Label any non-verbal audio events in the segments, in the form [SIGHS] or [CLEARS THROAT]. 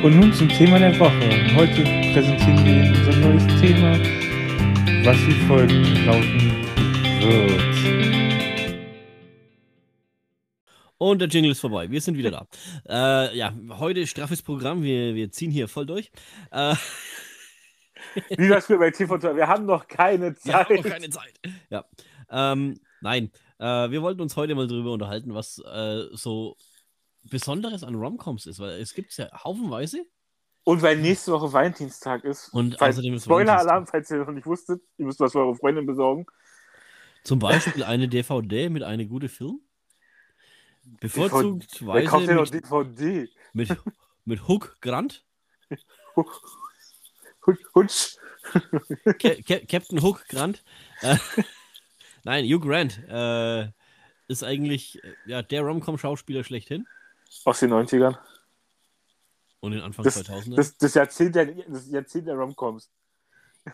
Und nun zum Thema der Woche. Heute präsentieren wir Ihnen unser neues Thema, was wie folgt lauten wird. Und der Jingle ist vorbei. Wir sind wieder da. [LAUGHS] Äh, ja, heute straffes Programm. Wir, wir ziehen hier voll durch. Äh, [LAUGHS] Wie das früher bei TV Wir haben noch keine [LAUGHS] wir haben Zeit. noch keine Zeit. Ja. Ähm, nein, äh, wir wollten uns heute mal darüber unterhalten, was äh, so Besonderes an Romcoms ist, weil es gibt es ja haufenweise. Und weil nächste Woche Valentinstag ist. Und Falls- außerdem ist Spoiler-Alarm, falls ihr noch nicht wusstet. Ihr müsst was für eure Freundin besorgen. Zum [LAUGHS] Beispiel eine DVD mit einem guten Film. Wer kauft denn noch mit, DVD? mit, mit Hook Grant. Hutsch. Ca Ca Captain Hook Grant. Äh, [LAUGHS] nein, Hugh Grant äh, ist eigentlich äh, ja, der Rom-Com-Schauspieler schlechthin. Aus den 90ern. Und in Anfang Das, 2000er. das, das, Jahrzehnt der, das Jahrzehnt der Romcoms.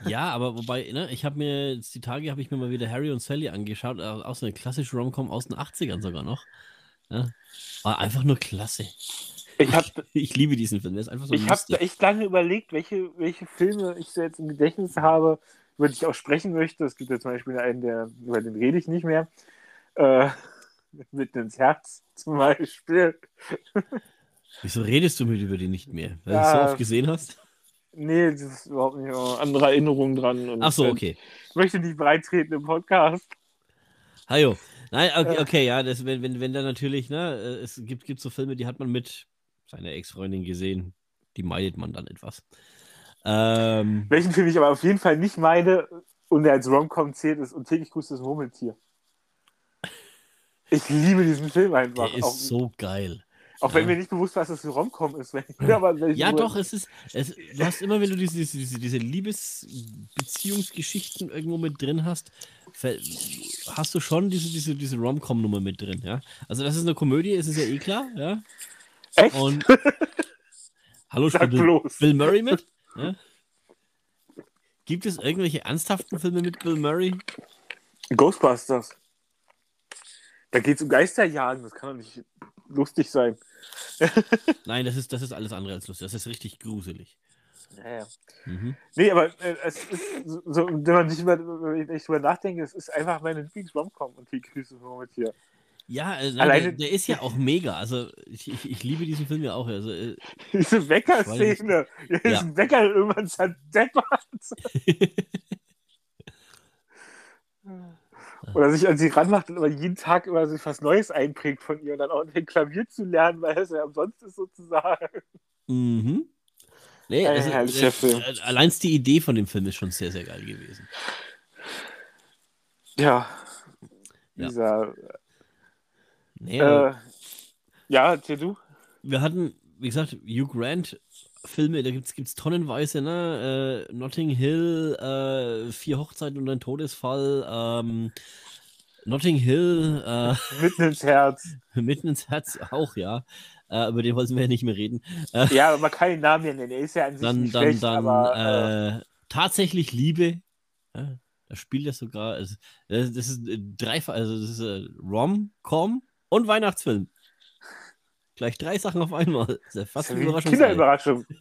Ja, aber wobei, ne, ich habe mir jetzt die Tage habe ich mir mal wieder Harry und Sally angeschaut, auch so eine klassische Rom-Com aus den 80ern sogar noch. Ja, war einfach nur klasse. Ich habe [LAUGHS] Ich liebe diesen Film, der ist einfach so ich hab da echt lange überlegt, welche, welche Filme ich so jetzt im Gedächtnis habe, über die ich auch sprechen möchte. Es gibt ja zum Beispiel einen, der, über den rede ich nicht mehr. Äh, mitten ins Herz zum Beispiel. Wieso redest du mit über die nicht mehr? Weil du Ja. es so oft gesehen hast? Nee, das ist überhaupt nicht äh, andere Erinnerungen dran. Und Ach so, okay. Ich möchte nicht breitreten im Podcast. Hajo. Nein, okay, Ja. okay ja, das, wenn, wenn, wenn da natürlich, ne, äh, es gibt, gibt so Filme, die hat man mit seiner Ex-Freundin gesehen, die meidet man dann etwas. Ähm, Welchen Film ich aber auf jeden Fall nicht meine und der als Romcom zählt, ist Und täglich grüßt das Murmeltier. Ich liebe diesen Film einfach. der ist auch so geil. auch wenn ja. mir nicht bewusst war, dass das ein Romcom ist. Wenn, aber wenn Ja, doch, es ist, es, du hast immer, wenn du diese, diese, diese, Liebesbeziehungsgeschichten irgendwo mit drin hast, hast du schon diese, diese, diese Rom-Com-Nummer mit drin, ja. Also, das ist eine Komödie, ist es ja eh klar, ja. Echt? Und [LAUGHS] Hallo, Sag Bill, bloß. Bill Murray mit? Ja? Gibt es irgendwelche ernsthaften Filme mit Bill Murray? Ghostbusters. Da geht es um Geisterjagen. Das kann doch nicht lustig sein. [LAUGHS] Nein, das ist, das ist alles andere als lustig. Das ist richtig gruselig. Ja, ja. Mhm. Nee, aber äh, es ist so, wenn man sich über, wenn ich drüber nachdenke, es ist einfach meine Lieblings-Romcom und die Grüße von hier. Ja, äh, nein, Alleine- der, der ist ja auch mega. Also, ich, ich, ich liebe diesen Film ja auch. Also, äh, [LAUGHS] Diese Wecker-Szene. Ja. ist ein Wecker irgendwann zerdeppert. [LAUGHS] Oder sich an sie ranmacht und aber jeden Tag immer sich was Neues einprägt von ihr und dann auch den Klavier zu lernen, weil es ja umsonst ist sozusagen. Mhm. Nee, Ein also, äh, äh, allein die Idee von dem Film ist schon sehr, sehr geil gewesen. Ja. Ja. Dieser, Nee, aber äh, ja, erzähl du. wir hatten, wie gesagt, Hugh Grant Filme, da gibt es tonnenweise, ne? Äh, Notting Hill, äh, Vier Hochzeiten und ein Todesfall, ähm, Notting Hill, äh, Mitten ins Herz. [LAUGHS] mitten ins Herz auch, ja. Äh, über den wollten wir ja nicht mehr reden. Äh, Ja, aber man kann den Namen ja nennen. Er ist ja an sich dann, nicht dann, schlecht, dann aber äh, äh, tatsächlich Liebe. Ja, da spielt er sogar. Also, das, das ist dreifach, also das ist äh, Rom-Com und Weihnachtsfilm. Gleich drei Sachen auf einmal. Das ist ja fast eine Überraschungsei. Kinderüberraschung. [LAUGHS]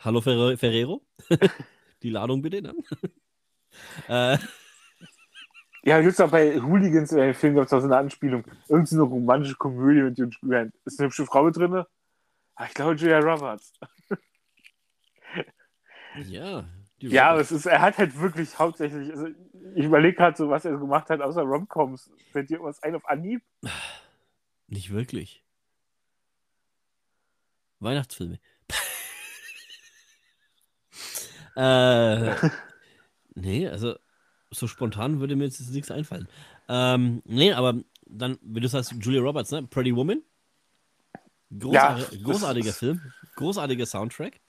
Hallo Ferre Ferrero. [LAUGHS] Die Ladung bitte dann. [LAUGHS] äh, Ja, es auch bei Hooligans oder im Film gab es auch so eine Anspielung. Irgend so eine romantische Komödie mit Hugh Grant. Ist eine hübsche Frau mit drin? Ah, ich glaube Julia Roberts. ja. Ja, aber es ist, er hat halt wirklich hauptsächlich, also ich überlege gerade so, was er gemacht hat, außer Romcoms. Fällt dir irgendwas ein auf Anhieb? [SIGHS] Nicht wirklich. Weihnachtsfilme. [LAUGHS] äh, nee, also so spontan würde mir jetzt nichts einfallen. Ähm, nee, aber dann, wie du sagst, Julia Roberts, ne? Pretty Woman. Großartig, das großartiger Film, großartiger Soundtrack,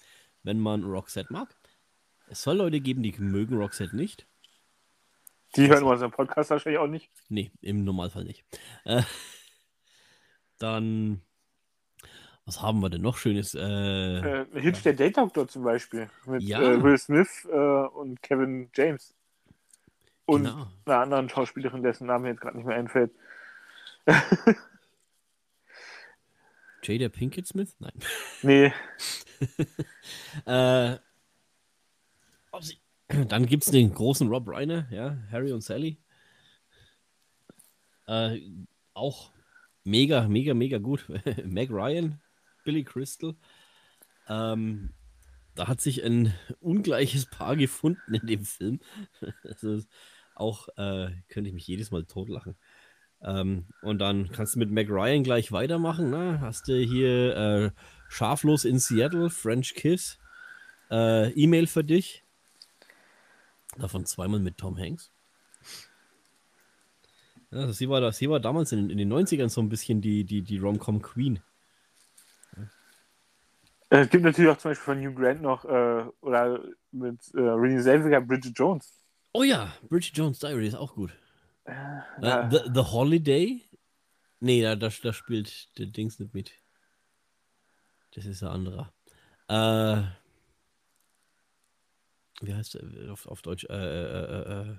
wenn man Roxette mag. Es soll Leute geben, die mögen Roxette nicht. Die hören unseren Podcast wahrscheinlich auch nicht. Nee, im Normalfall nicht. Äh, dann, was haben wir denn noch Schönes? Äh, Äh, Hitch der Date Doctor zum Beispiel. Mit Ja. äh, Will Smith äh, und Kevin James. Und genau. einer anderen Schauspielerin, dessen Name jetzt gerade nicht mehr einfällt. [LAUGHS] Jada Pinkett Smith? Nein. [LAUGHS] Nee. [LAUGHS] äh, [CLEARS THROAT] dann gibt es den großen Rob Reiner, ja, Harry und Sally. Äh, auch mega, mega, mega gut. [LAUGHS] Meg Ryan, Billy Crystal. Ähm, da hat sich ein ungleiches Paar gefunden in dem Film. [LAUGHS] also auch äh, könnte ich mich jedes Mal totlachen. Ähm, und dann kannst du mit Meg Ryan gleich weitermachen. Ne? Hast du hier äh, Scharflos in Seattle, French Kiss, äh, E-Mail für dich. Davon zweimal mit Tom Hanks. Ja, also sie, war, sie war damals in, in, den 90ern so ein bisschen die, die, die Rom-Com Queen. Es gibt natürlich auch zum Beispiel von Hugh Grant noch, äh, oder mit äh, Renée Zellweger, Bridget Jones. Oh ja, Bridget Jones Diary ist auch gut. Äh, Uh, the, the Holiday? Nee, da, da, da spielt der Dings nicht mit. Das ist ein anderer. Äh, wie heißt der auf, auf Deutsch? Äh, äh, äh,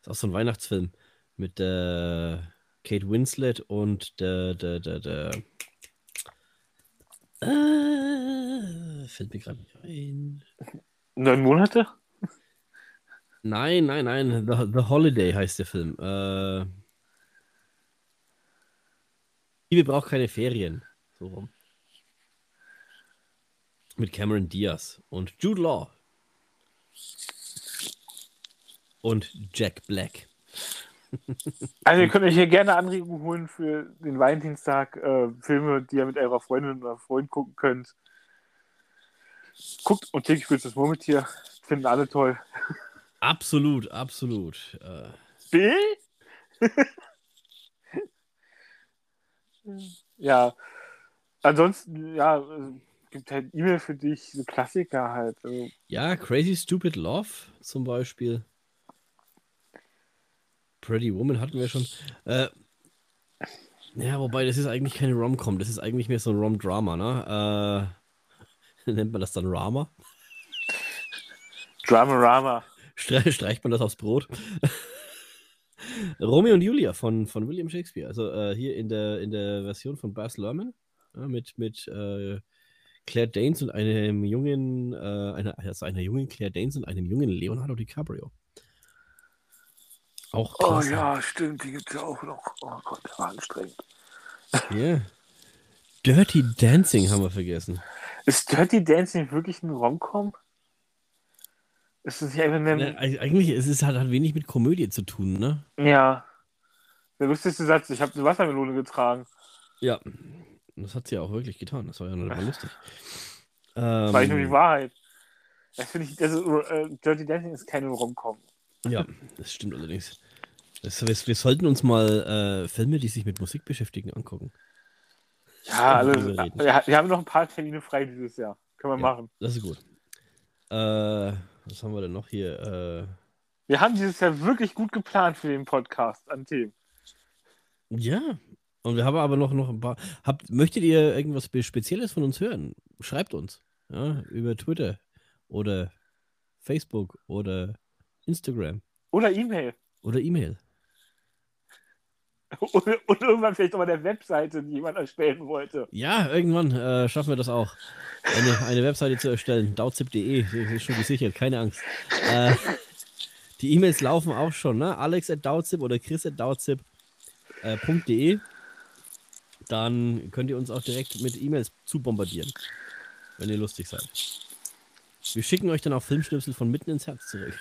ist auch so ein Weihnachtsfilm mit der Kate Winslet und der, der, der, der äh, fällt mir gerade nicht ein. Neun Monate? Nein, nein, nein. The, The Holiday heißt der Film. Äh, Liebe braucht keine Ferien. So rum. Mit Cameron Diaz und Jude Law. Und Jack Black. Also ihr könnt euch hier gerne Anregungen holen für den Valentinstag. Äh, Filme, die ihr mit eurer Freundin oder Freund gucken könnt. Guckt und täglich für das Murmeltier. Finden alle toll. Absolut, absolut. Äh, B? ja. Ansonsten, ja, äh, gibt halt E-Mail für dich, so Klassiker halt. Also, ja, Crazy Stupid Love zum Beispiel. Pretty Woman hatten wir schon. Äh, ja, wobei, das ist eigentlich keine Rom-Com, das ist eigentlich mehr so ein Rom-Drama, ne? Äh, [LAUGHS] nennt man das dann Rama? Drama Rama. Stre streicht man das aufs Brot? [LAUGHS] Romeo und Julia von, von William Shakespeare. Also äh, hier in der, in der Version von Baz Luhrmann ja, mit, mit äh, Claire Danes und einem jungen, äh, einer, also einer jungen Claire Danes und einem jungen Leonardo DiCaprio. Auch Oh klasse. ja, stimmt, die gibt es ja auch noch. Oh Gott, der war anstrengend. Ja. Dirty Dancing haben wir vergessen. Ist Dirty Dancing wirklich ein Rom-Com? Ist es nicht einfach eine. Ne, eig- eigentlich ist es halt, hat wenig mit Komödie zu tun, ne? Ja. Der lustigste Satz, ich habe eine Wassermelone getragen. Ja. Das hat sie ja auch wirklich getan. Das war ja war lustig. Das war nicht nur die Ähm, Wahrheit. Das finde ich, also äh, Dirty Dancing ist keine Rom-Com. Ja, [LAUGHS] das stimmt allerdings. Das, wir, wir sollten uns mal äh, Filme, die sich mit Musik beschäftigen, angucken. Ja, Können wir wir haben noch ein paar Termine frei dieses Jahr. Können wir Ja. machen. Das ist gut. Äh, was haben wir denn noch hier? Äh, Wir haben dieses Jahr wirklich gut geplant für den Podcast an Themen. ja. Und wir haben aber noch, noch ein paar. Habt, möchtet ihr irgendwas Spezielles von uns hören? Schreibt uns. Ja, über Twitter oder Facebook oder Instagram Oder E-Mail. oder E-Mail. [LAUGHS] Oder, oder irgendwann vielleicht auch mal der Webseite, die jemand erstellen wollte. Ja, irgendwann äh, schaffen wir das auch. Eine, eine Webseite zu erstellen. Dauzip.de, ist schon gesichert, keine Angst. Äh, die E-Mails laufen auch schon, ne? Alex at Dauzip oder Chris at Dauzip.de. Äh, .de. Dann könnt ihr uns auch direkt mit E-Mails zu bombardieren, wenn ihr lustig seid. Wir schicken euch dann auch Filmschnipsel von mitten ins Herz zurück.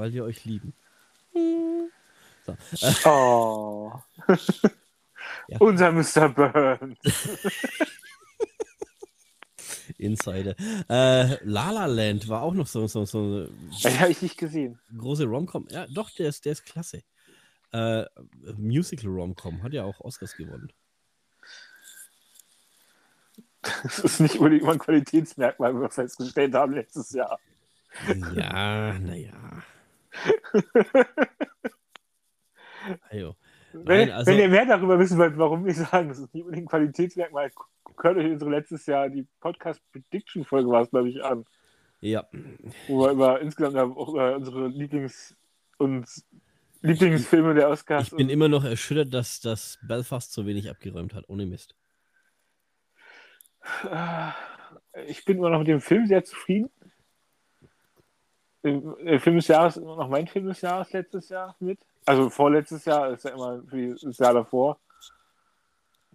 Weil wir euch lieben. So. Oh. [LAUGHS] Ja. Unser Mr. Burns. [LAUGHS] Insider. Äh, La La Land war auch noch so, so, so Den habe ich nicht gesehen. große Romcom. Ja, doch, der ist, der ist klasse. Äh, Musical Romcom hat ja auch Oscars gewonnen. Das ist nicht unbedingt mal ein Qualitätsmerkmal, wie wir festgestellt haben letztes Jahr. Ja, naja. Ajo. Wenn, also- wenn ihr mehr darüber wissen wollt, warum wir sagen, das ist nicht unbedingt ein Qualitätsmerkmal, hört euch unsere letztes Jahr die Podcast Prediction Folge war es, glaube ich, an, Ja, wo wir über insgesamt auch über unsere Lieblings- und Lieblingsfilme der Oscars. Ich bin immer noch erschüttert, dass das Belfast so wenig abgeräumt hat, ohne Mist. Ich bin immer noch mit dem Film sehr zufrieden. Der Film des Jahres immer noch mein Film des Jahres letztes Jahr mit. Also vorletztes Jahr ist ja immer das Jahr davor.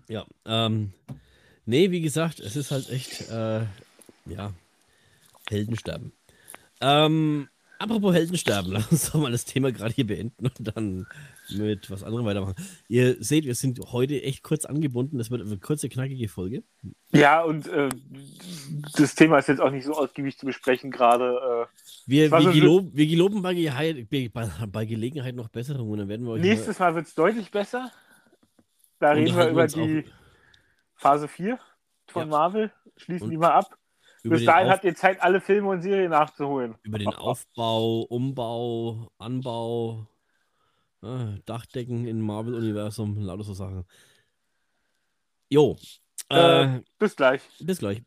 Ja, ähm, nee, wie gesagt, es ist halt echt, äh, ja, Heldensterben. Ähm, apropos Heldensterben, [LAUGHS] lass uns doch mal das Thema gerade hier beenden und dann mit was anderem weitermachen. Ihr seht, wir sind heute echt kurz angebunden. Das wird eine kurze, knackige Folge. Ja, und äh, das Thema ist jetzt auch nicht so ausgiebig zu besprechen gerade. Äh, wir, wir, gelob, wir geloben bei, bei, bei, Gelegenheit noch Besserungen. Dann werden wir Nächstes Mal, mal wird es deutlich besser. Da reden wir über die Phase 4 von ja. Marvel. Schließen und die mal ab. Bis dahin habt ihr Zeit, alle Filme und Serien nachzuholen. Über den Aufbau, Umbau, Anbau, äh, Dachdecken im Marvel-Universum, lauter so Sachen. Jo. Äh, äh, bis gleich. Bis gleich.